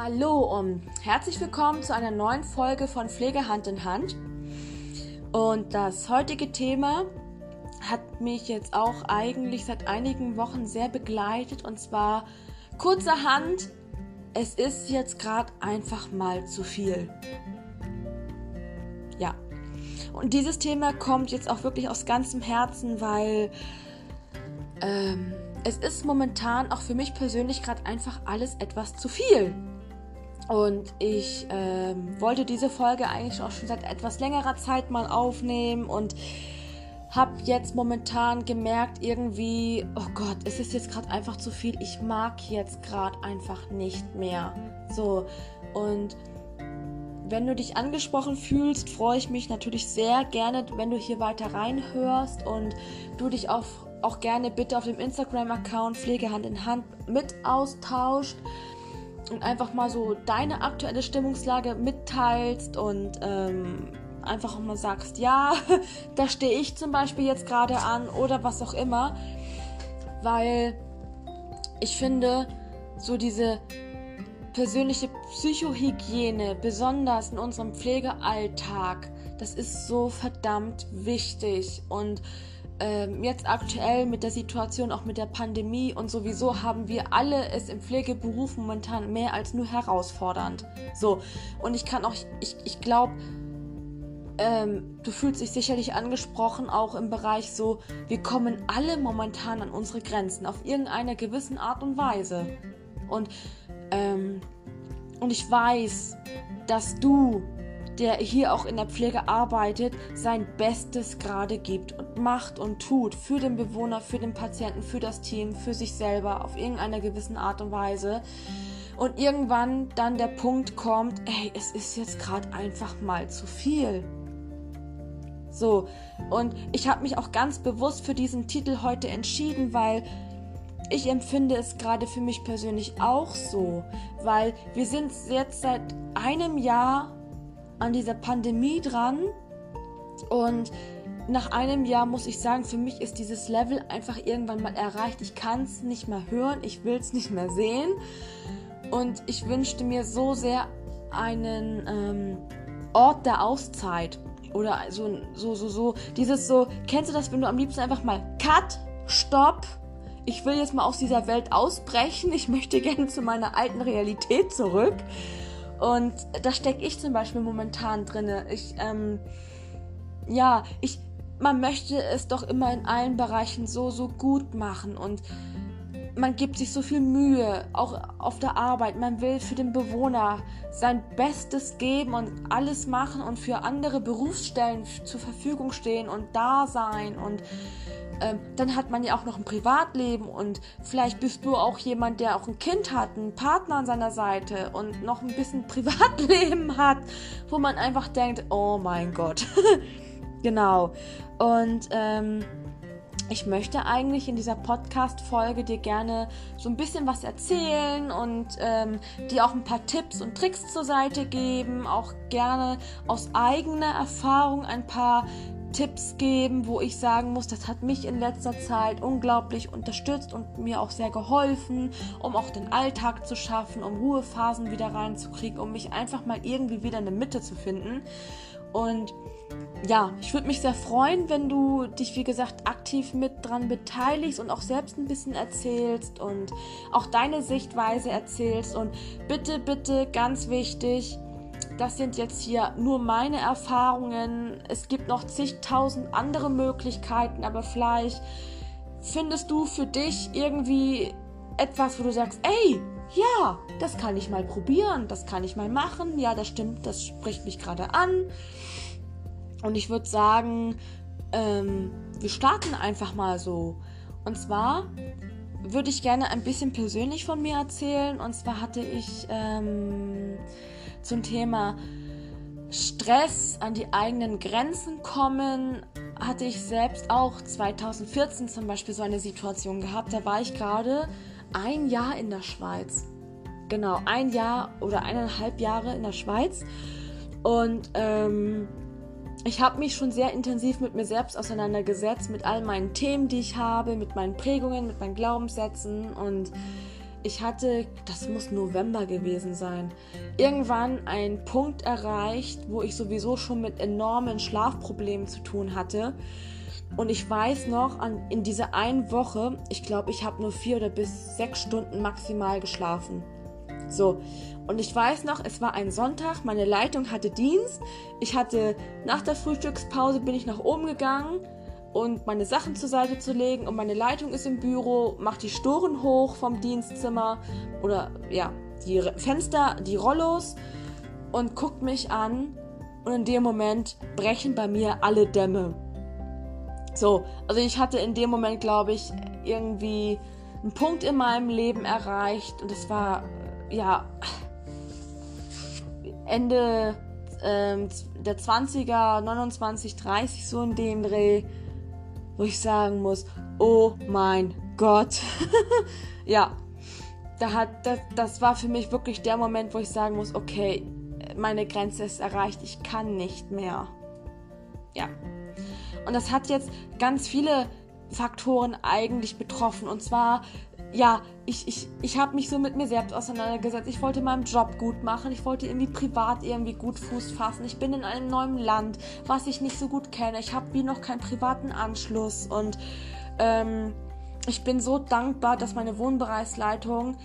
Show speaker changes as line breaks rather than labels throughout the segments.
Hallo und herzlich willkommen zu einer neuen Folge von Pflege Hand in Hand. Und das heutige Thema hat mich jetzt auch eigentlich seit einigen Wochen sehr begleitet und zwar kurzerhand, es ist jetzt gerade einfach mal zu viel. Ja. Und dieses Thema kommt jetzt auch wirklich aus ganzem Herzen, weil ähm, es ist momentan auch für mich persönlich gerade einfach alles etwas zu viel. Und ich ähm, wollte diese Folge eigentlich auch schon seit etwas längerer Zeit mal aufnehmen und habe jetzt momentan gemerkt, irgendwie, oh Gott, es ist jetzt gerade einfach zu viel. Ich mag jetzt gerade einfach nicht mehr. So, und wenn du dich angesprochen fühlst, freue ich mich natürlich sehr gerne, wenn du hier weiter reinhörst und du dich auch, auch gerne bitte auf dem Instagram-Account Pflegehand in Hand mit austauscht und einfach mal so deine aktuelle Stimmungslage mitteilst und ähm, einfach auch mal sagst, ja, da stehe ich zum Beispiel jetzt gerade an oder was auch immer, weil ich finde, so diese persönliche Psychohygiene, besonders in unserem Pflegealltag, das ist so verdammt wichtig. Und ähm, jetzt aktuell mit der Situation, auch mit der Pandemie und sowieso haben wir alle es im Pflegeberuf momentan mehr als nur herausfordernd. So, und ich kann auch, ich, ich glaube, ähm, du fühlst dich sicherlich angesprochen, auch im Bereich so, wir kommen alle momentan an unsere Grenzen, auf irgendeine gewissen Art und Weise. Und, ähm, und ich weiß, dass du der hier auch in der Pflege arbeitet, sein Bestes gerade gibt und macht und tut für den Bewohner, für den Patienten, für das Team, für sich selber auf irgendeiner gewissen Art und Weise. Und irgendwann dann der Punkt kommt, ey, es ist jetzt gerade einfach mal zu viel. So, und ich habe mich auch ganz bewusst für diesen Titel heute entschieden, weil ich empfinde es gerade für mich persönlich auch so, weil wir sind jetzt seit einem Jahr an dieser Pandemie dran und nach einem Jahr muss ich sagen, für mich ist dieses Level einfach irgendwann mal erreicht. Ich kann es nicht mehr hören, ich will es nicht mehr sehen. Und ich wünschte mir so sehr einen ähm, Ort der Auszeit. Oder so, so, so, so. Dieses so, kennst du das, wenn du am liebsten einfach mal Cut, Stopp, ich will jetzt mal aus dieser Welt ausbrechen, ich möchte gerne zu meiner alten Realität zurück. Und da stecke ich zum Beispiel momentan drin. Ich, ähm, ja, ich, man möchte es doch immer in allen Bereichen so, so gut machen und man gibt sich so viel Mühe, auch auf der Arbeit. Man will für den Bewohner sein Bestes geben und alles machen und für andere Berufsstellen zur Verfügung stehen und da sein und ähm, dann hat man ja auch noch ein Privatleben und vielleicht bist du auch jemand, der auch ein Kind hat, einen Partner an seiner Seite und noch ein bisschen Privatleben hat, wo man einfach denkt, oh mein Gott. genau. Und ähm, ich möchte eigentlich in dieser Podcast-Folge dir gerne so ein bisschen was erzählen und ähm, dir auch ein paar Tipps und Tricks zur Seite geben, auch gerne aus eigener Erfahrung ein paar Tipps geben, wo ich sagen muss, das hat mich in letzter Zeit unglaublich unterstützt und mir auch sehr geholfen, um auch den Alltag zu schaffen, um Ruhephasen wieder reinzukriegen, um mich einfach mal irgendwie wieder in der Mitte zu finden. Und ja, ich würde mich sehr freuen, wenn du dich, wie gesagt, aktiv mit dran beteiligst und auch selbst ein bisschen erzählst und auch deine Sichtweise erzählst. Und bitte, bitte, ganz wichtig, das sind jetzt hier nur meine Erfahrungen. Es gibt noch zigtausend andere Möglichkeiten, aber vielleicht findest du für dich irgendwie etwas, wo du sagst, ey, ja, das kann ich mal probieren, das kann ich mal machen, ja, das stimmt, das spricht mich gerade an. Und ich würde sagen, ähm, wir starten einfach mal so. Und zwar würde ich gerne ein bisschen persönlich von mir erzählen. Und zwar hatte ich ähm, zum Thema Stress an die eigenen Grenzen kommen, hatte ich selbst auch 2014 zum Beispiel so eine Situation gehabt. Da war ich gerade ein Jahr in der Schweiz. Genau, ein Jahr oder eineinhalb Jahre in der Schweiz. Und ähm, ich habe mich schon sehr intensiv mit mir selbst auseinandergesetzt, mit all meinen Themen, die ich habe, mit meinen Prägungen, mit meinen Glaubenssätzen und ich hatte, das muss November gewesen sein, irgendwann einen Punkt erreicht, wo ich sowieso schon mit enormen Schlafproblemen zu tun hatte. Und ich weiß noch, an, in dieser einen Woche, ich glaube, ich habe nur vier oder bis sechs Stunden maximal geschlafen. So, und ich weiß noch, es war ein Sonntag, meine Leitung hatte Dienst. Ich hatte nach der Frühstückspause bin ich nach oben gegangen und meine Sachen zur Seite zu legen und meine Leitung ist im Büro, macht die Storen hoch vom Dienstzimmer oder ja, die Fenster, die Rollos und guckt mich an und in dem Moment brechen bei mir alle Dämme. So, also ich hatte in dem Moment, glaube ich, irgendwie einen Punkt in meinem Leben erreicht und es war ja Ende ähm, der 20er, 29, 30 so in dem Dreh wo ich sagen muss, oh mein Gott. ja, da hat, das, das war für mich wirklich der Moment, wo ich sagen muss, okay, meine Grenze ist erreicht, ich kann nicht mehr. Ja. Und das hat jetzt ganz viele Faktoren eigentlich betroffen. Und zwar ja, ich, ich, ich habe mich so mit mir selbst auseinandergesetzt. Ich wollte meinen Job gut machen. Ich wollte irgendwie privat irgendwie gut Fuß fassen. Ich bin in einem neuen Land, was ich nicht so gut kenne. Ich habe wie noch keinen privaten Anschluss. Und ähm, ich bin so dankbar, dass meine Wohnbereichsleitung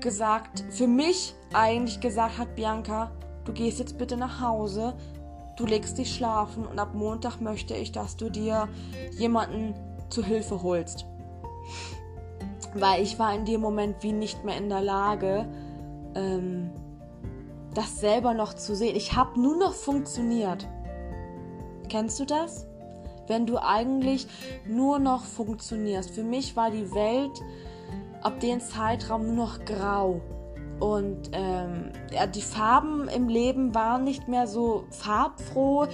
gesagt, für mich eigentlich gesagt hat, Bianca, du gehst jetzt bitte nach Hause. Du legst dich schlafen und ab Montag möchte ich, dass du dir jemanden zu Hilfe holst weil ich war in dem Moment wie nicht mehr in der Lage, ähm, das selber noch zu sehen. Ich habe nur noch funktioniert. Kennst du das? Wenn du eigentlich nur noch funktionierst. Für mich war die Welt ab dem Zeitraum nur noch grau. Und ähm, ja, die Farben im Leben waren nicht mehr so farbfroh.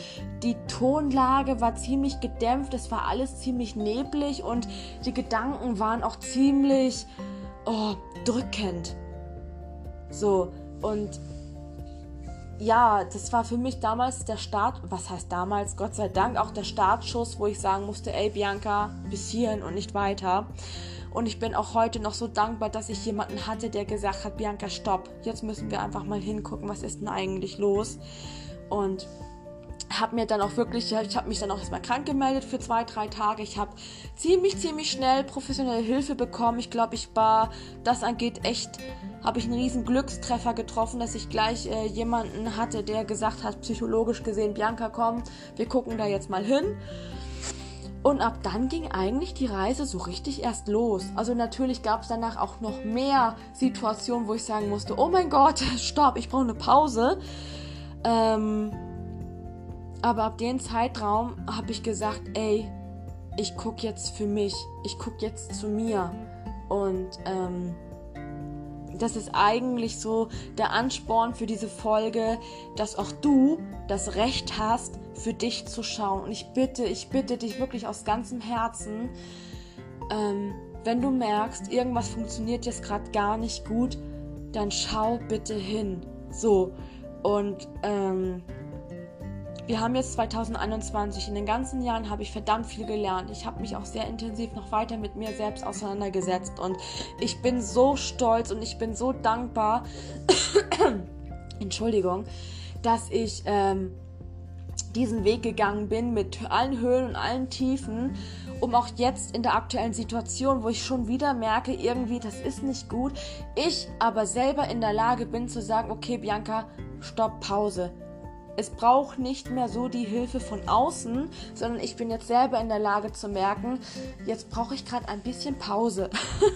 Die Tonlage war ziemlich gedämpft. Es war alles ziemlich neblig und die Gedanken waren auch ziemlich oh, drückend. So, und ja, das war für mich damals der Start, was heißt damals, Gott sei Dank auch der Startschuss, wo ich sagen musste, ey Bianca, bis hierhin und nicht weiter. Und ich bin auch heute noch so dankbar, dass ich jemanden hatte, der gesagt hat, Bianca, stopp, jetzt müssen wir einfach mal hingucken, was ist denn eigentlich los. Und habe mir dann auch wirklich, ich habe mich dann auch erstmal krank gemeldet für zwei, drei Tage. Ich habe ziemlich, ziemlich schnell professionelle Hilfe bekommen. Ich glaube, ich war, das angeht, echt, habe ich einen riesen Glückstreffer getroffen, dass ich gleich äh, jemanden hatte, der gesagt hat, psychologisch gesehen, Bianca, komm, wir gucken da jetzt mal hin. Und ab dann ging eigentlich die Reise so richtig erst los. Also natürlich gab es danach auch noch mehr Situationen, wo ich sagen musste, oh mein Gott, stopp, ich brauche eine Pause. Ähm, aber ab dem Zeitraum habe ich gesagt, ey, ich gucke jetzt für mich, ich gucke jetzt zu mir. Und ähm, das ist eigentlich so der Ansporn für diese Folge, dass auch du das Recht hast, für dich zu schauen. Und ich bitte, ich bitte dich wirklich aus ganzem Herzen, ähm, wenn du merkst, irgendwas funktioniert jetzt gerade gar nicht gut, dann schau bitte hin. So. Und ähm, wir haben jetzt 2021. In den ganzen Jahren habe ich verdammt viel gelernt. Ich habe mich auch sehr intensiv noch weiter mit mir selbst auseinandergesetzt. Und ich bin so stolz und ich bin so dankbar, Entschuldigung, dass ich ähm, diesen Weg gegangen bin mit allen Höhen und allen Tiefen, um auch jetzt in der aktuellen Situation, wo ich schon wieder merke, irgendwie, das ist nicht gut, ich aber selber in der Lage bin zu sagen, okay, Bianca, stopp, Pause es braucht nicht mehr so die Hilfe von außen, sondern ich bin jetzt selber in der Lage zu merken, jetzt brauche ich gerade ein bisschen Pause.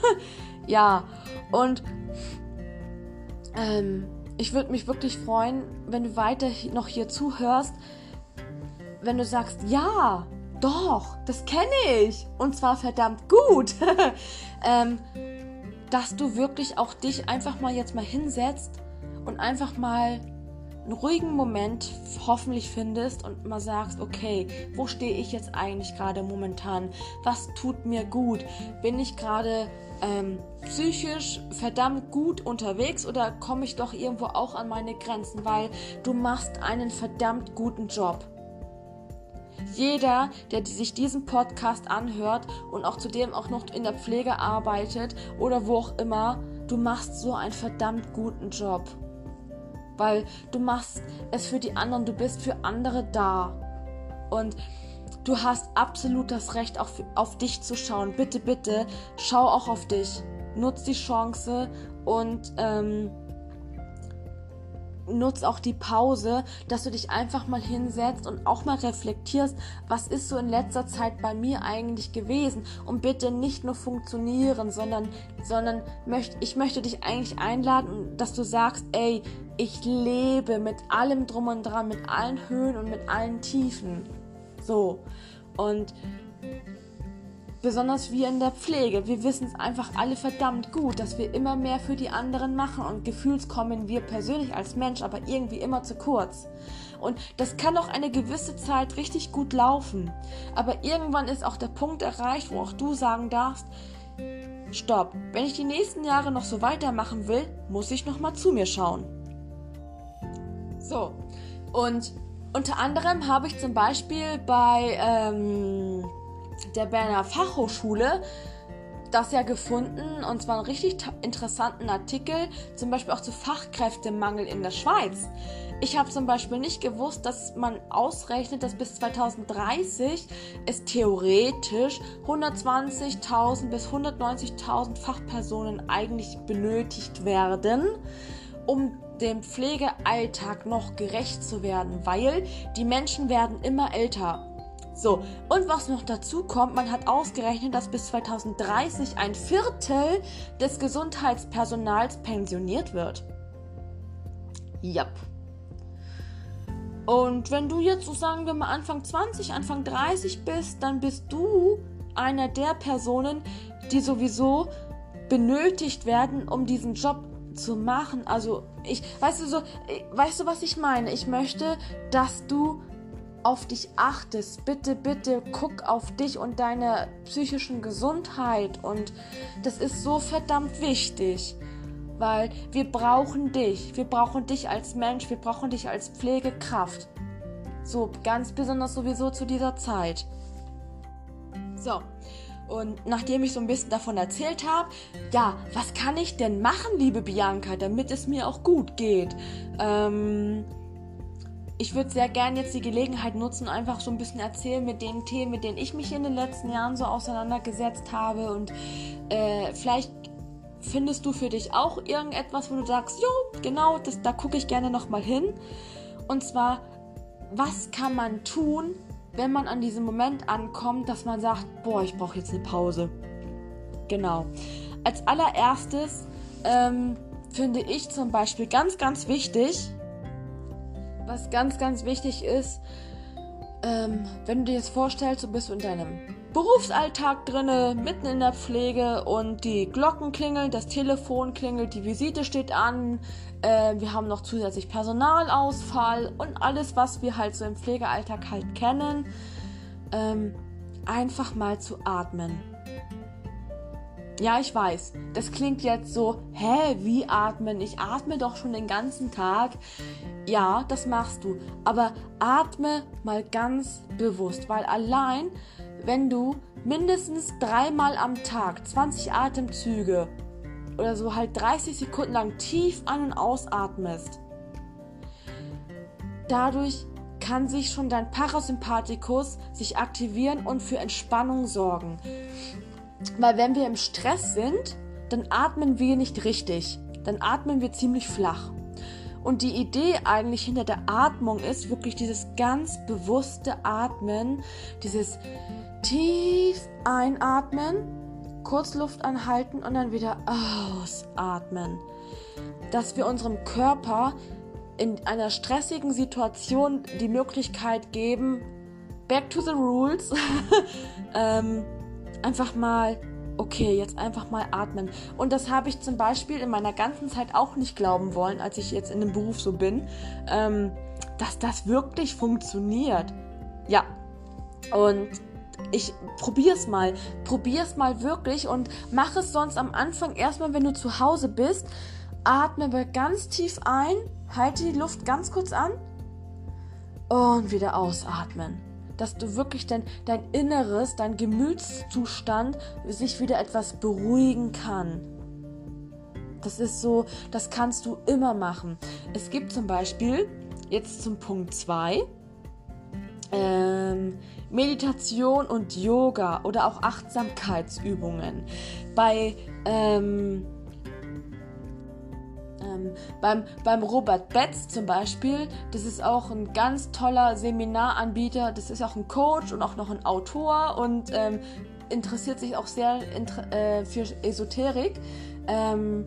ja, und ähm, ich würde mich wirklich freuen, wenn du weiter noch hier zuhörst, wenn du sagst, ja, doch, das kenne ich. Und zwar verdammt gut. ähm, dass du wirklich auch dich einfach mal jetzt mal hinsetzt und einfach mal einen ruhigen Moment hoffentlich findest und mal sagst, okay, wo stehe ich jetzt eigentlich gerade momentan? Was tut mir gut? Bin ich gerade ähm, psychisch verdammt gut unterwegs oder komme ich doch irgendwo auch an meine Grenzen? Weil du machst einen verdammt guten Job. Jeder, der sich diesen Podcast anhört und auch zudem auch noch in der Pflege arbeitet oder wo auch immer, du machst so einen verdammt guten Job. Weil du machst es für die anderen, du bist für andere da. Und du hast absolut das Recht, auch auf dich zu schauen. Bitte, bitte, schau auch auf dich. Nutz die Chance und ähm, nutz auch die Pause, dass du dich einfach mal hinsetzt und auch mal reflektierst, was ist so in letzter Zeit bei mir eigentlich gewesen und bitte nicht nur funktionieren, sondern, sondern möcht, ich möchte dich eigentlich einladen, dass du sagst, ey, ich lebe mit allem drum und dran, mit allen Höhen und mit allen Tiefen. So. Und Besonders wir in der Pflege. Wir wissen es einfach alle verdammt gut, dass wir immer mehr für die anderen machen und gefühls kommen wir persönlich als Mensch aber irgendwie immer zu kurz. Und das kann auch eine gewisse Zeit richtig gut laufen. Aber irgendwann ist auch der Punkt erreicht, wo auch du sagen darfst, stopp, wenn ich die nächsten Jahre noch so weitermachen will, muss ich nochmal zu mir schauen. So, und unter anderem habe ich zum Beispiel bei... Ähm, der Berner Fachhochschule das ja gefunden und zwar einen richtig interessanten Artikel, zum Beispiel auch zu Fachkräftemangel in der Schweiz. Ich habe zum Beispiel nicht gewusst, dass man ausrechnet, dass bis 2030 es theoretisch 120.000 bis 190.000 Fachpersonen eigentlich benötigt werden, um dem Pflegealltag noch gerecht zu werden, weil die Menschen werden immer älter so, und was noch dazu kommt, man hat ausgerechnet, dass bis 2030 ein Viertel des Gesundheitspersonals pensioniert wird. Yep. Und wenn du jetzt so sagen wir mal Anfang 20, Anfang 30 bist, dann bist du einer der Personen, die sowieso benötigt werden, um diesen Job zu machen. Also ich, weißt du so, weißt du was ich meine? Ich möchte, dass du auf dich achtest. Bitte, bitte guck auf dich und deine psychischen Gesundheit. Und das ist so verdammt wichtig, weil wir brauchen dich. Wir brauchen dich als Mensch, wir brauchen dich als Pflegekraft. So, ganz besonders sowieso zu dieser Zeit. So, und nachdem ich so ein bisschen davon erzählt habe, ja, was kann ich denn machen, liebe Bianca, damit es mir auch gut geht? Ähm ich würde sehr gerne jetzt die Gelegenheit nutzen, einfach so ein bisschen erzählen mit den Themen, mit denen ich mich in den letzten Jahren so auseinandergesetzt habe. Und äh, vielleicht findest du für dich auch irgendetwas, wo du sagst, jo, genau, das, da gucke ich gerne nochmal hin. Und zwar, was kann man tun, wenn man an diesem Moment ankommt, dass man sagt, boah, ich brauche jetzt eine Pause. Genau. Als allererstes ähm, finde ich zum Beispiel ganz, ganz wichtig, was ganz, ganz wichtig ist, ähm, wenn du dir jetzt vorstellst, du bist in deinem Berufsalltag drinne, mitten in der Pflege und die Glocken klingeln, das Telefon klingelt, die Visite steht an, äh, wir haben noch zusätzlich Personalausfall und alles, was wir halt so im Pflegealltag halt kennen, ähm, einfach mal zu atmen. Ja, ich weiß. Das klingt jetzt so, hä, wie atmen? Ich atme doch schon den ganzen Tag. Ja, das machst du. Aber atme mal ganz bewusst, weil allein, wenn du mindestens dreimal am Tag 20 Atemzüge oder so halt 30 Sekunden lang tief an- und ausatmest, dadurch kann sich schon dein Parasympathikus sich aktivieren und für Entspannung sorgen. Weil wenn wir im Stress sind, dann atmen wir nicht richtig. Dann atmen wir ziemlich flach. Und die Idee eigentlich hinter der Atmung ist wirklich dieses ganz bewusste Atmen, dieses tief einatmen, kurz Luft anhalten und dann wieder ausatmen. Dass wir unserem Körper in einer stressigen Situation die Möglichkeit geben, back to the rules, ähm, einfach mal, okay, jetzt einfach mal atmen. Und das habe ich zum Beispiel in meiner ganzen Zeit auch nicht glauben wollen, als ich jetzt in dem Beruf so bin, ähm, dass das wirklich funktioniert. Ja. Und ich probier's mal. Probier's mal wirklich und mach es sonst am Anfang erstmal, wenn du zu Hause bist. Atme ganz tief ein, halte die Luft ganz kurz an und wieder ausatmen dass du wirklich dein, dein Inneres, dein Gemütszustand sich wieder etwas beruhigen kann. Das ist so, das kannst du immer machen. Es gibt zum Beispiel, jetzt zum Punkt 2, ähm, Meditation und Yoga oder auch Achtsamkeitsübungen. Bei ähm, ähm, beim, beim Robert Betz zum Beispiel, das ist auch ein ganz toller Seminaranbieter, das ist auch ein Coach und auch noch ein Autor und ähm, interessiert sich auch sehr äh, für Esoterik. Ähm,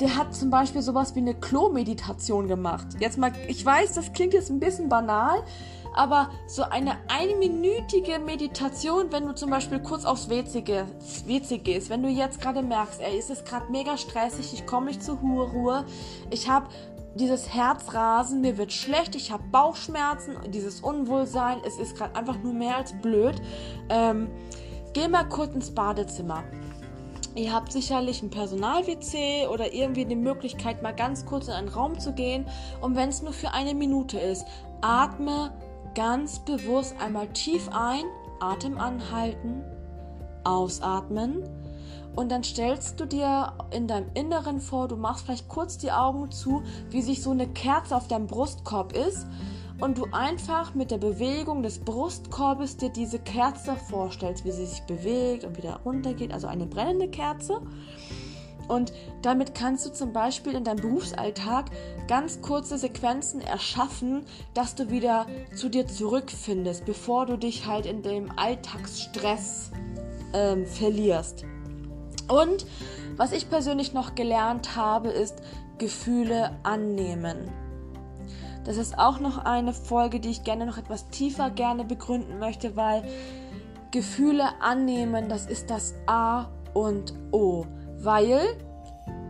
der hat zum Beispiel sowas wie eine Klo-Meditation gemacht. Jetzt mal, ich weiß, das klingt jetzt ein bisschen banal, aber so eine einminütige Meditation, wenn du zum Beispiel kurz aufs WC, WC gehst, wenn du jetzt gerade merkst, ey, ist es gerade mega stressig, ich komme nicht zur Ruhe, ich habe dieses Herzrasen, mir wird schlecht, ich habe Bauchschmerzen, dieses Unwohlsein, es ist gerade einfach nur mehr als blöd. Ähm, geh mal kurz ins Badezimmer. Ihr habt sicherlich ein Personal-WC oder irgendwie die Möglichkeit, mal ganz kurz in einen Raum zu gehen. Und wenn es nur für eine Minute ist, atme ganz bewusst einmal tief ein, Atem anhalten, ausatmen. Und dann stellst du dir in deinem Inneren vor, du machst vielleicht kurz die Augen zu, wie sich so eine Kerze auf deinem Brustkorb ist. Und du einfach mit der Bewegung des Brustkorbes dir diese Kerze vorstellst, wie sie sich bewegt und wieder runtergeht, also eine brennende Kerze. Und damit kannst du zum Beispiel in deinem Berufsalltag ganz kurze Sequenzen erschaffen, dass du wieder zu dir zurückfindest, bevor du dich halt in dem Alltagsstress ähm, verlierst. Und was ich persönlich noch gelernt habe, ist Gefühle annehmen. Das ist auch noch eine Folge, die ich gerne noch etwas tiefer gerne begründen möchte, weil Gefühle annehmen, das ist das A und O weil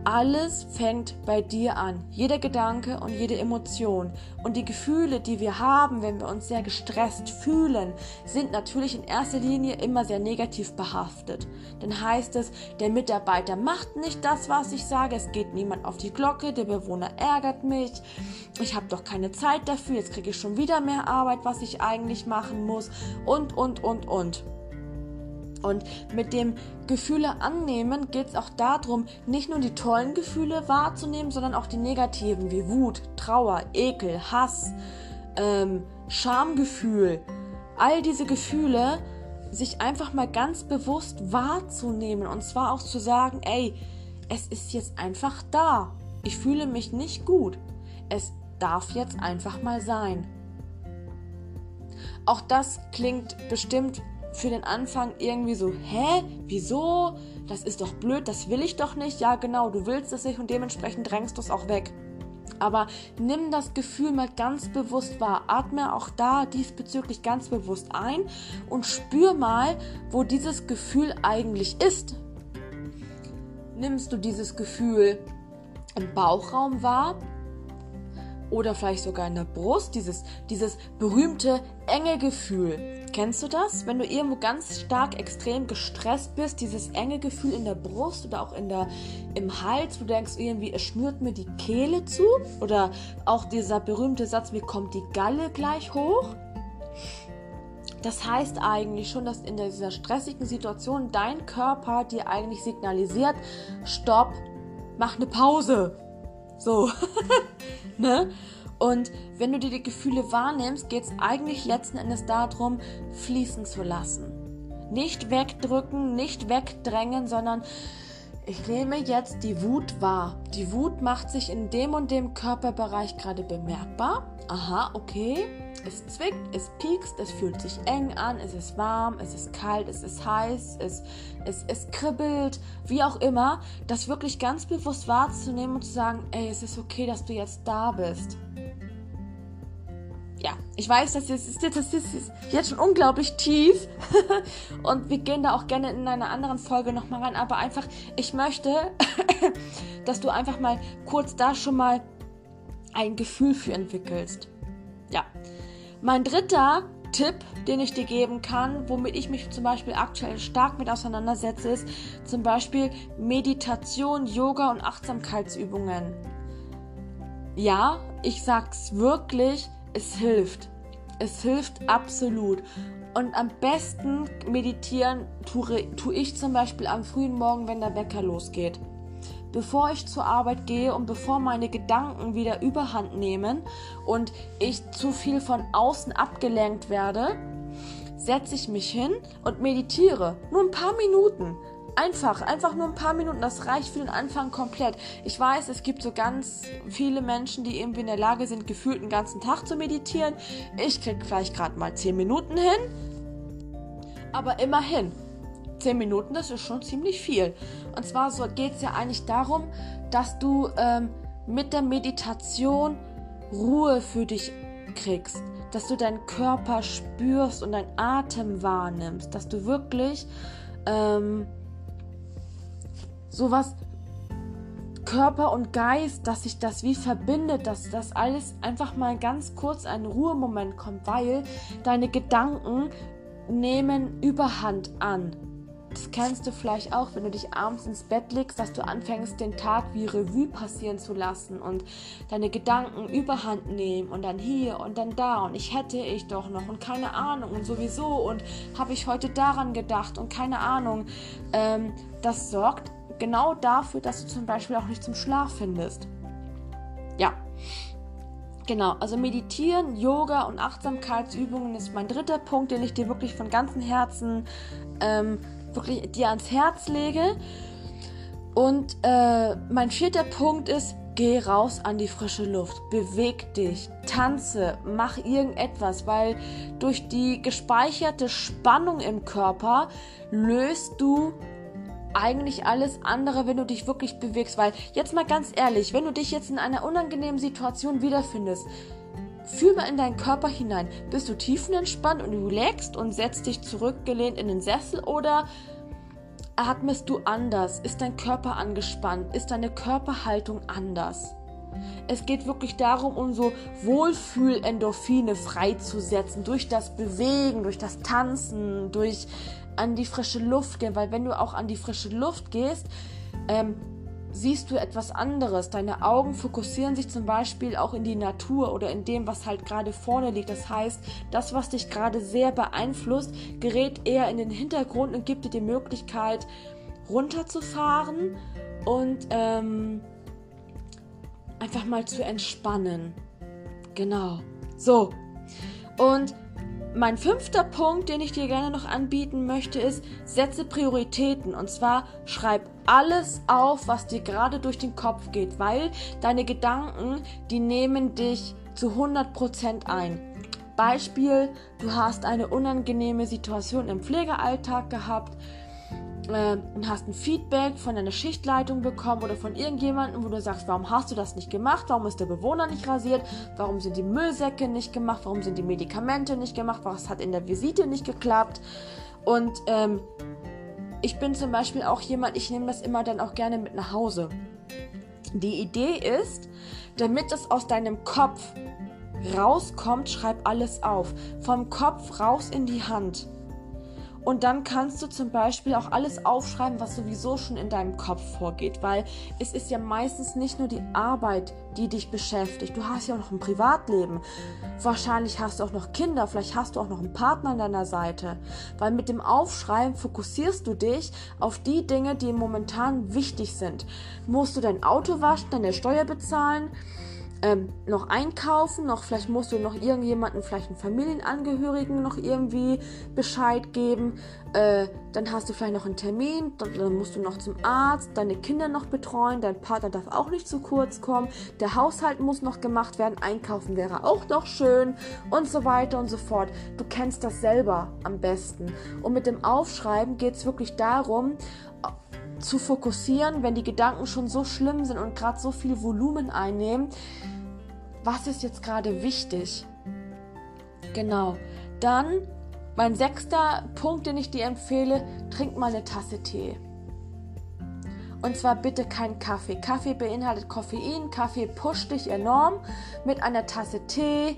alles fängt bei dir an. Jeder Gedanke und jede Emotion. Und die Gefühle, die wir haben, wenn wir uns sehr gestresst fühlen, sind natürlich in erster Linie immer sehr negativ behaftet. Dann heißt es, der Mitarbeiter macht nicht das, was ich sage, es geht niemand auf die Glocke, der Bewohner ärgert mich, ich habe doch keine Zeit dafür, jetzt kriege ich schon wieder mehr Arbeit, was ich eigentlich machen muss und, und, und, und. Und mit dem Gefühle annehmen geht es auch darum, nicht nur die tollen Gefühle wahrzunehmen, sondern auch die negativen wie Wut, Trauer, Ekel, Hass, ähm, Schamgefühl. All diese Gefühle sich einfach mal ganz bewusst wahrzunehmen und zwar auch zu sagen, ey, es ist jetzt einfach da. Ich fühle mich nicht gut. Es darf jetzt einfach mal sein. Auch das klingt bestimmt für den Anfang irgendwie so, hä, wieso? Das ist doch blöd, das will ich doch nicht. Ja, genau, du willst es nicht und dementsprechend drängst du es auch weg. Aber nimm das Gefühl mal ganz bewusst wahr. Atme auch da diesbezüglich ganz bewusst ein und spür mal, wo dieses Gefühl eigentlich ist. Nimmst du dieses Gefühl im Bauchraum wahr oder vielleicht sogar in der Brust, dieses, dieses berühmte enge Gefühl. Kennst du das? Wenn du irgendwo ganz stark extrem gestresst bist, dieses enge Gefühl in der Brust oder auch in der, im Hals, du denkst irgendwie, es schnürt mir die Kehle zu oder auch dieser berühmte Satz, mir kommt die Galle gleich hoch. Das heißt eigentlich schon, dass in dieser stressigen Situation dein Körper dir eigentlich signalisiert, stopp, mach eine Pause. So. ne? Und wenn du dir die Gefühle wahrnimmst, geht es eigentlich letzten Endes darum, fließen zu lassen. Nicht wegdrücken, nicht wegdrängen, sondern ich nehme jetzt die Wut wahr. Die Wut macht sich in dem und dem Körperbereich gerade bemerkbar. Aha, okay. Es zwickt, es piekst, es fühlt sich eng an, es ist warm, es ist kalt, es ist heiß, es, es, es kribbelt, wie auch immer. Das wirklich ganz bewusst wahrzunehmen und zu sagen, ey, es ist okay, dass du jetzt da bist ja, ich weiß, das ist, das ist jetzt schon unglaublich tief. und wir gehen da auch gerne in einer anderen Folge nochmal rein. Aber einfach, ich möchte, dass du einfach mal kurz da schon mal ein Gefühl für entwickelst. Ja. Mein dritter Tipp, den ich dir geben kann, womit ich mich zum Beispiel aktuell stark mit auseinandersetze, ist zum Beispiel Meditation, Yoga und Achtsamkeitsübungen. Ja, ich sag's wirklich, es hilft. Es hilft absolut. Und am besten meditieren tue, tue ich zum Beispiel am frühen Morgen, wenn der Wecker losgeht. bevor ich zur Arbeit gehe und bevor meine Gedanken wieder überhand nehmen und ich zu viel von außen abgelenkt werde, setze ich mich hin und meditiere. Nur ein paar Minuten. Einfach, einfach nur ein paar Minuten, das reicht für den Anfang komplett. Ich weiß, es gibt so ganz viele Menschen, die irgendwie in der Lage sind, gefühlt einen ganzen Tag zu meditieren. Ich krieg vielleicht gerade mal 10 Minuten hin. Aber immerhin, 10 Minuten, das ist schon ziemlich viel. Und zwar so geht es ja eigentlich darum, dass du ähm, mit der Meditation Ruhe für dich kriegst, dass du deinen Körper spürst und deinen Atem wahrnimmst, dass du wirklich ähm, sowas Körper und Geist, dass sich das wie verbindet, dass das alles einfach mal ganz kurz ein Ruhemoment kommt, weil deine Gedanken nehmen Überhand an. Das kennst du vielleicht auch, wenn du dich abends ins Bett legst, dass du anfängst, den Tag wie Revue passieren zu lassen und deine Gedanken überhand nehmen und dann hier und dann da und ich hätte ich doch noch und keine Ahnung und sowieso und habe ich heute daran gedacht und keine Ahnung. Ähm, das sorgt genau dafür, dass du zum Beispiel auch nicht zum Schlaf findest. Ja. Genau, also meditieren, Yoga und Achtsamkeitsübungen ist mein dritter Punkt, den ich dir wirklich von ganzem Herzen ähm, wirklich dir ans Herz lege. Und äh, mein vierter Punkt ist, geh raus an die frische Luft, beweg dich, tanze, mach irgendetwas, weil durch die gespeicherte Spannung im Körper löst du eigentlich alles andere, wenn du dich wirklich bewegst. Weil jetzt mal ganz ehrlich, wenn du dich jetzt in einer unangenehmen Situation wiederfindest, fühl mal in deinen Körper hinein. Bist du tiefenentspannt und relaxed und setzt dich zurückgelehnt in den Sessel oder atmest du anders? Ist dein Körper angespannt? Ist deine Körperhaltung anders? Es geht wirklich darum, um so Wohlfühlendorphine freizusetzen durch das Bewegen, durch das Tanzen, durch an die frische Luft gehen, weil wenn du auch an die frische Luft gehst, ähm, siehst du etwas anderes. Deine Augen fokussieren sich zum Beispiel auch in die Natur oder in dem, was halt gerade vorne liegt. Das heißt, das, was dich gerade sehr beeinflusst, gerät eher in den Hintergrund und gibt dir die Möglichkeit, runterzufahren und ähm, einfach mal zu entspannen. Genau. So. Und mein fünfter Punkt, den ich dir gerne noch anbieten möchte, ist, setze Prioritäten. Und zwar schreib alles auf, was dir gerade durch den Kopf geht, weil deine Gedanken, die nehmen dich zu 100% ein. Beispiel, du hast eine unangenehme Situation im Pflegealltag gehabt, äh, und hast ein Feedback von deiner Schichtleitung bekommen oder von irgendjemandem, wo du sagst, warum hast du das nicht gemacht? Warum ist der Bewohner nicht rasiert? Warum sind die Müllsäcke nicht gemacht? Warum sind die Medikamente nicht gemacht? Was hat in der Visite nicht geklappt? Und ähm, ich bin zum Beispiel auch jemand, ich nehme das immer dann auch gerne mit nach Hause. Die Idee ist, damit es aus deinem Kopf rauskommt, schreib alles auf. Vom Kopf raus in die Hand. Und dann kannst du zum Beispiel auch alles aufschreiben, was sowieso schon in deinem Kopf vorgeht, weil es ist ja meistens nicht nur die Arbeit, die dich beschäftigt. Du hast ja auch noch ein Privatleben. Wahrscheinlich hast du auch noch Kinder, vielleicht hast du auch noch einen Partner an deiner Seite. Weil mit dem Aufschreiben fokussierst du dich auf die Dinge, die momentan wichtig sind. Musst du dein Auto waschen, deine Steuer bezahlen? Ähm, noch einkaufen, noch vielleicht musst du noch irgendjemanden, vielleicht einen Familienangehörigen noch irgendwie Bescheid geben. Äh, dann hast du vielleicht noch einen Termin, dann, dann, musst du noch zum Arzt, deine Kinder noch betreuen, dein Partner darf auch nicht zu kurz kommen, der Haushalt muss noch gemacht werden, einkaufen wäre auch noch schön und so weiter und so fort. Du kennst das selber am besten. Und mit dem Aufschreiben geht es wirklich darum, zu fokussieren, wenn die Gedanken schon so schlimm sind und gerade so viel Volumen einnehmen, was ist jetzt gerade wichtig? Genau. Dann mein sechster Punkt, den ich dir empfehle, trink mal eine Tasse Tee. Und zwar bitte kein Kaffee. Kaffee beinhaltet Koffein. Kaffee pusht dich enorm. Mit einer Tasse Tee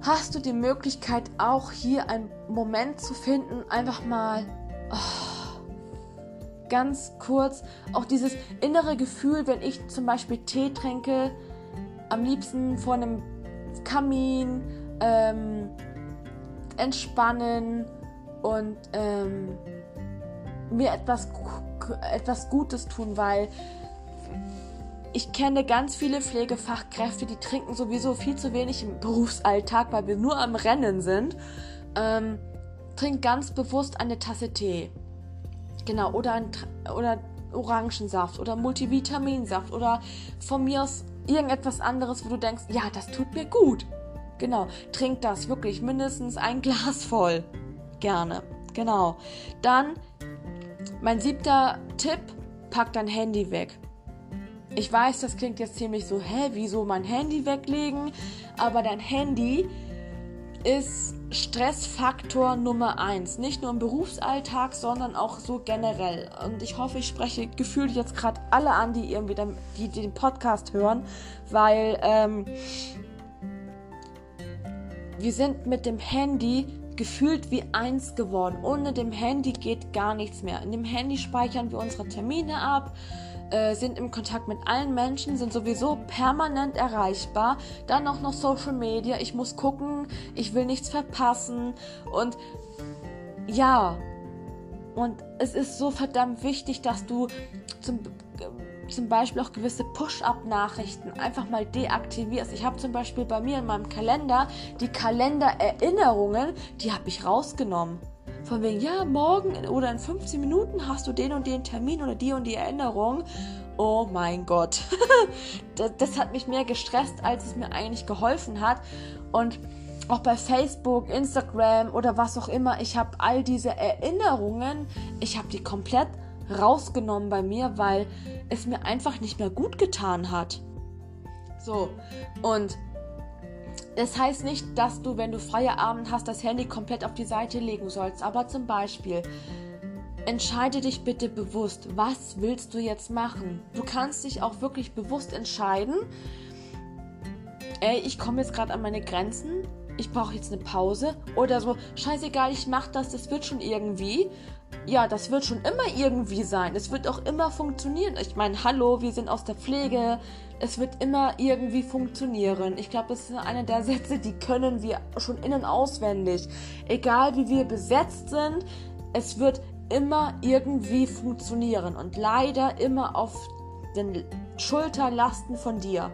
hast du die Möglichkeit, auch hier einen Moment zu finden, einfach mal oh, ganz kurz, auch dieses innere Gefühl, wenn ich zum Beispiel Tee trinke, am liebsten vor einem Kamin ähm, entspannen und ähm, mir etwas, etwas Gutes tun, weil ich kenne ganz viele Pflegefachkräfte, die trinken sowieso viel zu wenig im Berufsalltag, weil wir nur am Rennen sind. Ähm, trink ganz bewusst eine Tasse Tee. Genau, oder, ein, oder Orangensaft oder Multivitaminsaft oder von mir aus irgendetwas anderes, wo du denkst, ja, das tut mir gut. Genau, trink das wirklich mindestens ein Glas voll. Gerne. Genau. Dann mein siebter Tipp, pack dein Handy weg. Ich weiß, das klingt jetzt ziemlich so, hä, wieso mein Handy weglegen? Aber dein Handy ist Stressfaktor Nummer eins. Nicht nur im Berufsalltag, sondern auch so generell. Und ich hoffe, ich spreche gefühlt jetzt gerade alle an, die irgendwie den, die, die den Podcast hören, weil ähm, wir sind mit dem Handy gefühlt wie eins geworden. Ohne dem Handy geht gar nichts mehr. In dem Handy speichern wir unsere Termine ab, äh, sind im Kontakt mit allen Menschen, sind sowieso permanent erreichbar. Dann auch noch Social Media. Ich muss gucken, ich will nichts verpassen. Und ja, und es ist so verdammt wichtig, dass du zum zum Beispiel auch gewisse Push-up-Nachrichten einfach mal deaktivierst. Ich habe zum Beispiel bei mir in meinem Kalender die Kalendererinnerungen, die habe ich rausgenommen. Von wegen, ja, morgen oder in 15 Minuten hast du den und den Termin oder die und die Erinnerung. Oh mein Gott. das, das hat mich mehr gestresst, als es mir eigentlich geholfen hat. Und auch bei Facebook, Instagram oder was auch immer, ich habe all diese Erinnerungen, ich habe die komplett rausgenommen bei mir, weil es mir einfach nicht mehr gut getan hat. So, und das heißt nicht, dass du, wenn du Feierabend hast, das Handy komplett auf die Seite legen sollst. Aber zum Beispiel, entscheide dich bitte bewusst, was willst du jetzt machen? Du kannst dich auch wirklich bewusst entscheiden, ey, ich komme jetzt gerade an meine Grenzen, ich brauche jetzt eine Pause oder so, scheißegal, ich mache das, das wird schon irgendwie ja, das wird schon immer irgendwie sein. Es wird auch immer funktionieren. Ich meine, hallo, wir sind aus der Pflege. Es wird immer irgendwie funktionieren. Ich glaube, das ist einer der Sätze, die können wir schon innen auswendig. Egal wie wir besetzt sind, es wird immer irgendwie funktionieren. Und leider immer auf den Schulterlasten von dir.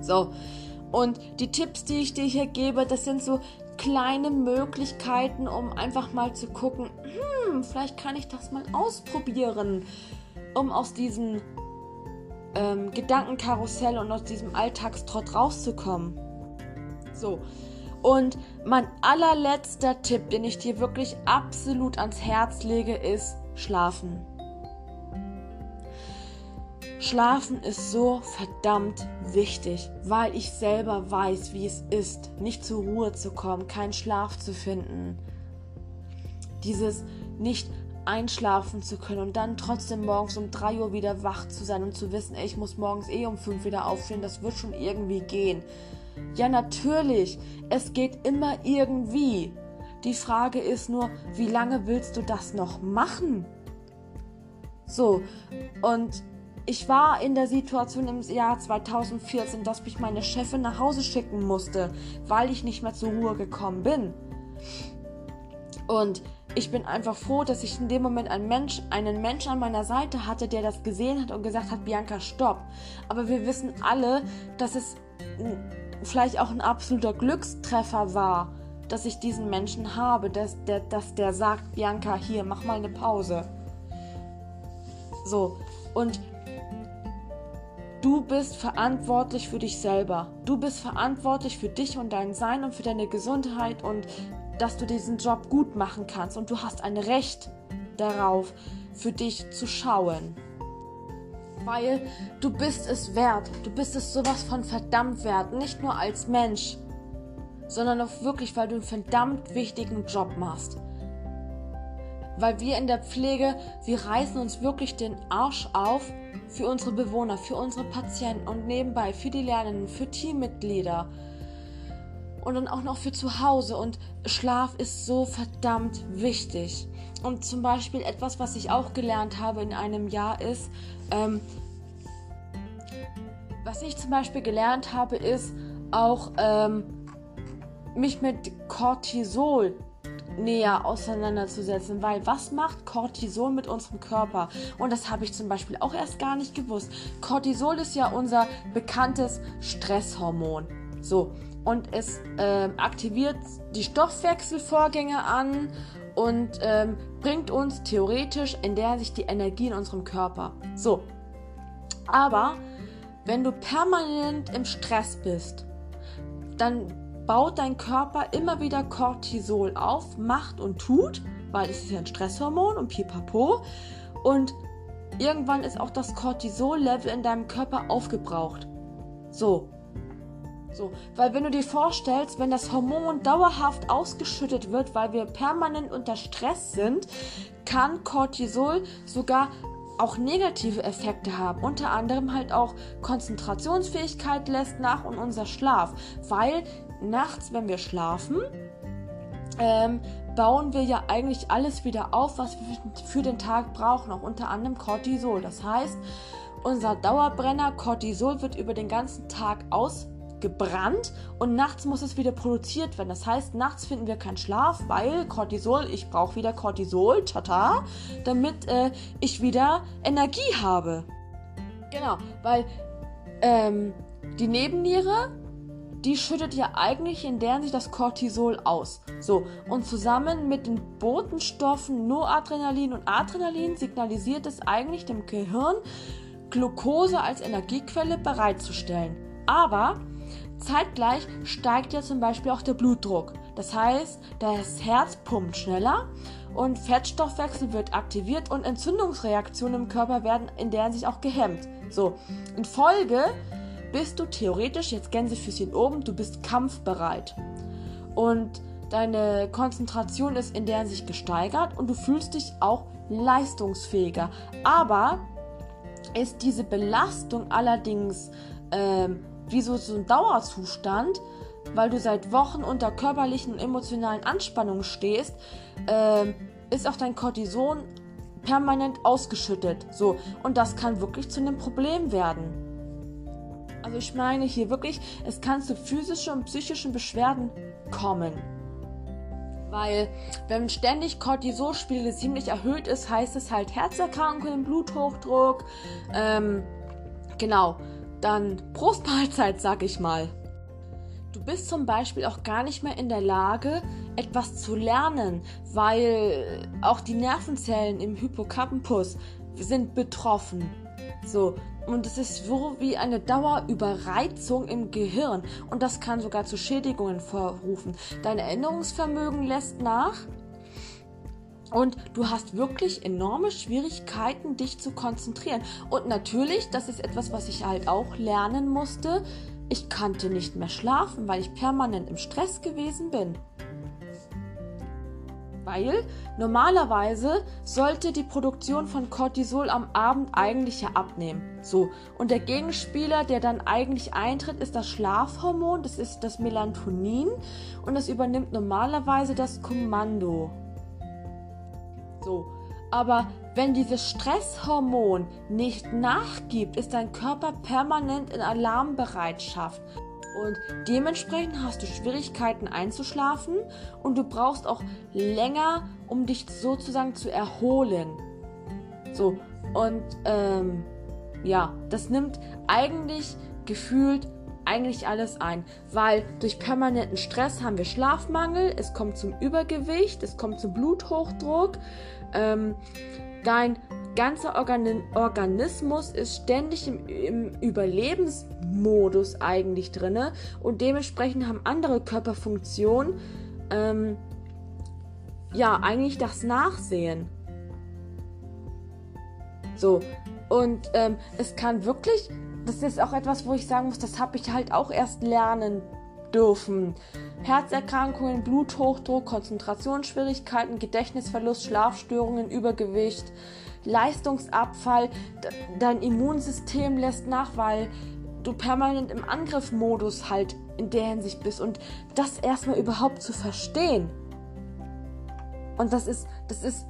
So. Und die Tipps, die ich dir hier gebe, das sind so kleine Möglichkeiten, um einfach mal zu gucken, hm, vielleicht kann ich das mal ausprobieren, um aus diesem ähm, Gedankenkarussell und aus diesem Alltagstrott rauszukommen. So. Und mein allerletzter Tipp, den ich dir wirklich absolut ans Herz lege, ist schlafen. Schlafen ist so verdammt wichtig, weil ich selber weiß, wie es ist, nicht zur Ruhe zu kommen, keinen Schlaf zu finden. Dieses nicht einschlafen zu können und dann trotzdem morgens um 3 Uhr wieder wach zu sein und zu wissen, ey, ich muss morgens eh um 5 wieder aufstehen, das wird schon irgendwie gehen. Ja, natürlich, es geht immer irgendwie. Die Frage ist nur, wie lange willst du das noch machen? So, und ich war in der Situation im Jahr 2014, dass mich meine Chefin nach Hause schicken musste, weil ich nicht mehr zur Ruhe gekommen bin. Und ich bin einfach froh, dass ich in dem Moment einen Mensch, einen Mensch an meiner Seite hatte, der das gesehen hat und gesagt hat, Bianca, stopp. Aber wir wissen alle, dass es vielleicht auch ein absoluter Glückstreffer war, dass ich diesen Menschen habe, dass der, dass der sagt, Bianca, hier, mach mal eine Pause. So. Und Du bist verantwortlich für dich selber. Du bist verantwortlich für dich und dein Sein und für deine Gesundheit und dass du diesen Job gut machen kannst. Und du hast ein Recht darauf, für dich zu schauen. Weil du bist es wert. Du bist es sowas von verdammt wert. Nicht nur als Mensch, sondern auch wirklich, weil du einen verdammt wichtigen Job machst. Weil wir in der Pflege, wir reißen uns wirklich den Arsch auf, für unsere Bewohner, für unsere Patienten und nebenbei für die Lernenden, für Teammitglieder und dann auch noch für zu Hause. Und Schlaf ist so verdammt wichtig. Und zum Beispiel etwas, was ich auch gelernt habe in einem Jahr ist, ähm, was ich zum Beispiel gelernt habe, ist auch ähm, mich mit Cortisol näher auseinanderzusetzen, weil was macht Cortisol mit unserem Körper? Und das habe ich zum Beispiel auch erst gar nicht gewusst. Cortisol ist ja unser bekanntes Stresshormon. So, und es äh, aktiviert die Stoffwechselvorgänge an und ähm, bringt uns theoretisch in der sich die Energie in unserem Körper. So, aber wenn du permanent im Stress bist, dann baut dein Körper immer wieder Cortisol auf, macht und tut, weil es ist ja ein Stresshormon und pipapo. Und irgendwann ist auch das Cortisol-Level in deinem Körper aufgebraucht. So. So, weil wenn du dir vorstellst, wenn das Hormon dauerhaft ausgeschüttet wird, weil wir permanent unter Stress sind, kann Cortisol sogar auch negative Effekte haben. Unter anderem halt auch Konzentrationsfähigkeit lässt nach und unser Schlaf. Weil nachts, wenn wir schlafen, ähm, bauen wir ja eigentlich alles wieder auf, was wir für den Tag brauchen, auch unter anderem Cortisol. Das heißt, unser Dauerbrenner Cortisol wird über den ganzen Tag aus gebrannt und nachts muss es wieder produziert werden. Das heißt, nachts finden wir keinen Schlaf, weil Cortisol, ich brauche wieder Cortisol, tata, damit äh, ich wieder Energie habe. Genau, weil ähm, die Nebenniere, die schüttet ja eigentlich in der sich das Cortisol aus. So, und zusammen mit den Botenstoffen Noradrenalin und Adrenalin signalisiert es eigentlich dem Gehirn, Glucose als Energiequelle bereitzustellen. Aber Zeitgleich steigt ja zum Beispiel auch der Blutdruck. Das heißt, das Herz pumpt schneller und Fettstoffwechsel wird aktiviert und Entzündungsreaktionen im Körper werden in der sich auch gehemmt. So, in Folge bist du theoretisch, jetzt Gänsefüßchen oben, du bist kampfbereit. Und deine Konzentration ist in der sich gesteigert und du fühlst dich auch leistungsfähiger. Aber ist diese Belastung allerdings ähm, wie so, so ein Dauerzustand, weil du seit Wochen unter körperlichen und emotionalen Anspannungen stehst, äh, ist auch dein Cortison permanent ausgeschüttet. So, und das kann wirklich zu einem Problem werden. Also ich meine hier wirklich, es kann zu physischen und psychischen Beschwerden kommen. Weil wenn ständig Cortisolspiegel ziemlich erhöht ist, heißt es halt Herzerkrankungen, Bluthochdruck, ähm, genau dann Prostmahlzeit, sag ich mal. Du bist zum Beispiel auch gar nicht mehr in der Lage, etwas zu lernen, weil auch die Nervenzellen im Hippocampus sind betroffen. So, und es ist so wie eine Dauerüberreizung im Gehirn und das kann sogar zu Schädigungen vorrufen. Dein Erinnerungsvermögen lässt nach und du hast wirklich enorme Schwierigkeiten, dich zu konzentrieren. Und natürlich, das ist etwas, was ich halt auch lernen musste. Ich konnte nicht mehr schlafen, weil ich permanent im Stress gewesen bin. Weil normalerweise sollte die Produktion von Cortisol am Abend eigentlich ja abnehmen. So. Und der Gegenspieler, der dann eigentlich eintritt, ist das Schlafhormon, das ist das Melatonin und das übernimmt normalerweise das Kommando. So. Aber wenn dieses Stresshormon nicht nachgibt, ist dein Körper permanent in Alarmbereitschaft. Und dementsprechend hast du Schwierigkeiten einzuschlafen und du brauchst auch länger, um dich sozusagen zu erholen. So, und ähm, ja, das nimmt eigentlich gefühlt eigentlich alles ein, weil durch permanenten Stress haben wir Schlafmangel, es kommt zum Übergewicht, es kommt zum Bluthochdruck, ähm, dein ganzer Organ Organismus ist ständig im, im Überlebensmodus eigentlich drinne und dementsprechend haben andere Körperfunktionen ähm, ja eigentlich das Nachsehen. So und ähm, es kann wirklich das ist auch etwas, wo ich sagen muss, das habe ich halt auch erst lernen dürfen. Herzerkrankungen, Bluthochdruck, Konzentrationsschwierigkeiten, Gedächtnisverlust, Schlafstörungen, Übergewicht, Leistungsabfall. Dein Immunsystem lässt nach, weil du permanent im Angriffmodus halt in der Hinsicht bist. Und das erstmal überhaupt zu verstehen. Und das ist, das ist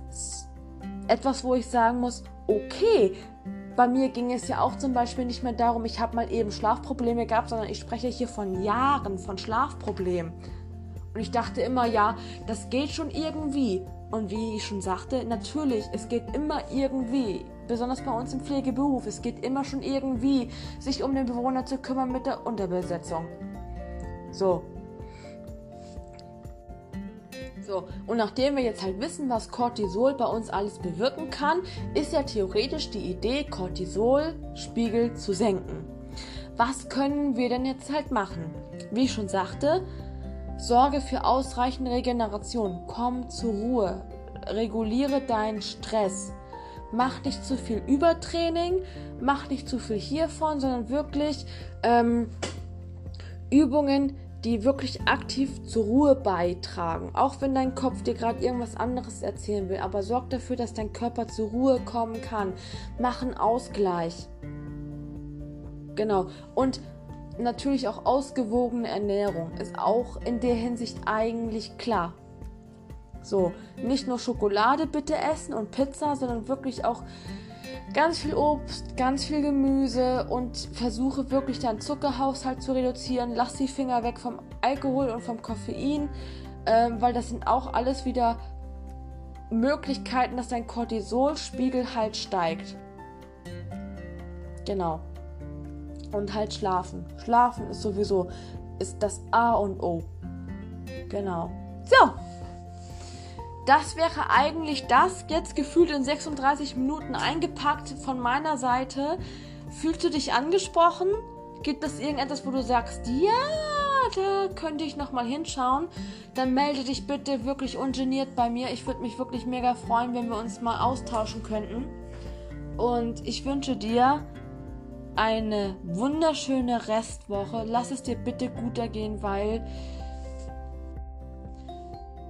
etwas, wo ich sagen muss, okay, bei mir ging es ja auch zum Beispiel nicht mehr darum, ich habe mal eben Schlafprobleme gehabt, sondern ich spreche hier von Jahren von Schlafproblemen. Und ich dachte immer, ja, das geht schon irgendwie. Und wie ich schon sagte, natürlich, es geht immer irgendwie. Besonders bei uns im Pflegeberuf. Es geht immer schon irgendwie, sich um den Bewohner zu kümmern mit der Unterbesetzung. So. So, und nachdem wir jetzt halt wissen, was Cortisol bei uns alles bewirken kann, ist ja theoretisch die Idee, Cortisolspiegel zu senken. Was können wir denn jetzt halt machen? Wie ich schon sagte, sorge für ausreichende Regeneration, komm zur Ruhe, reguliere deinen Stress. Mach nicht zu viel Übertraining, mach nicht zu viel hiervon, sondern wirklich ähm, Übungen, die wirklich aktiv zur Ruhe beitragen. Auch wenn dein Kopf dir gerade irgendwas anderes erzählen will. Aber sorg dafür, dass dein Körper zur Ruhe kommen kann. Mach einen Ausgleich. Genau. Und natürlich auch ausgewogene Ernährung ist auch in der Hinsicht eigentlich klar. So, nicht nur Schokolade bitte essen und Pizza, sondern wirklich auch ganz viel Obst, ganz viel Gemüse und versuche wirklich deinen Zuckerhaushalt zu reduzieren. Lass die Finger weg vom Alkohol und vom Koffein, ähm, weil das sind auch alles wieder Möglichkeiten, dass dein Cortisolspiegel halt steigt. Genau. Und halt schlafen. Schlafen ist sowieso ist das A und O. Genau. So, das wäre eigentlich das, jetzt gefühlt in 36 Minuten eingepackt von meiner Seite. Fühlst du dich angesprochen? Gibt es irgendetwas, wo du sagst, ja, da könnte ich nochmal hinschauen? Dann melde dich bitte wirklich ungeniert bei mir. Ich würde mich wirklich mega freuen, wenn wir uns mal austauschen könnten. Und ich wünsche dir eine wunderschöne Restwoche. Lass es dir bitte gut ergehen, weil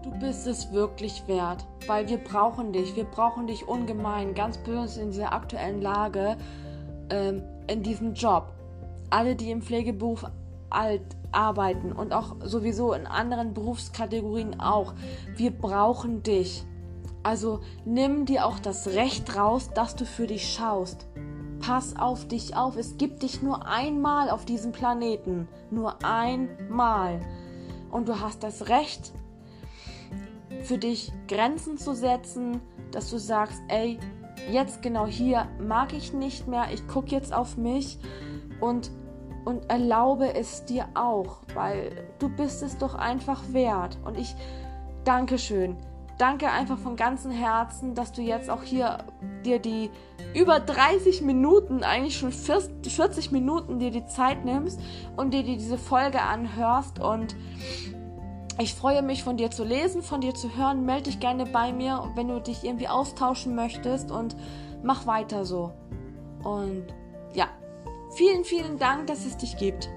Du bist es wirklich wert, weil wir brauchen dich. Wir brauchen dich ungemein, ganz besonders in dieser aktuellen Lage, ähm, in diesem Job. Alle, die im Pflegeberuf alt arbeiten und auch sowieso in anderen Berufskategorien auch. Wir brauchen dich. Also nimm dir auch das Recht raus, dass du für dich schaust. Pass auf dich auf. Es gibt dich nur einmal auf diesem Planeten. Nur einmal. Und du hast das Recht, für dich Grenzen zu setzen, dass du sagst, ey, jetzt genau hier mag ich nicht mehr, ich gucke jetzt auf mich und, und erlaube es dir auch, weil du bist es doch einfach wert. Und ich danke schön. Danke einfach von ganzem Herzen, dass du jetzt auch hier dir die über 30 Minuten, eigentlich schon 40 Minuten dir die Zeit nimmst und dir diese Folge anhörst und ich freue mich von dir zu lesen, von dir zu hören. Melde dich gerne bei mir, wenn du dich irgendwie austauschen möchtest und mach weiter so. Und ja, vielen, vielen Dank, dass es dich gibt.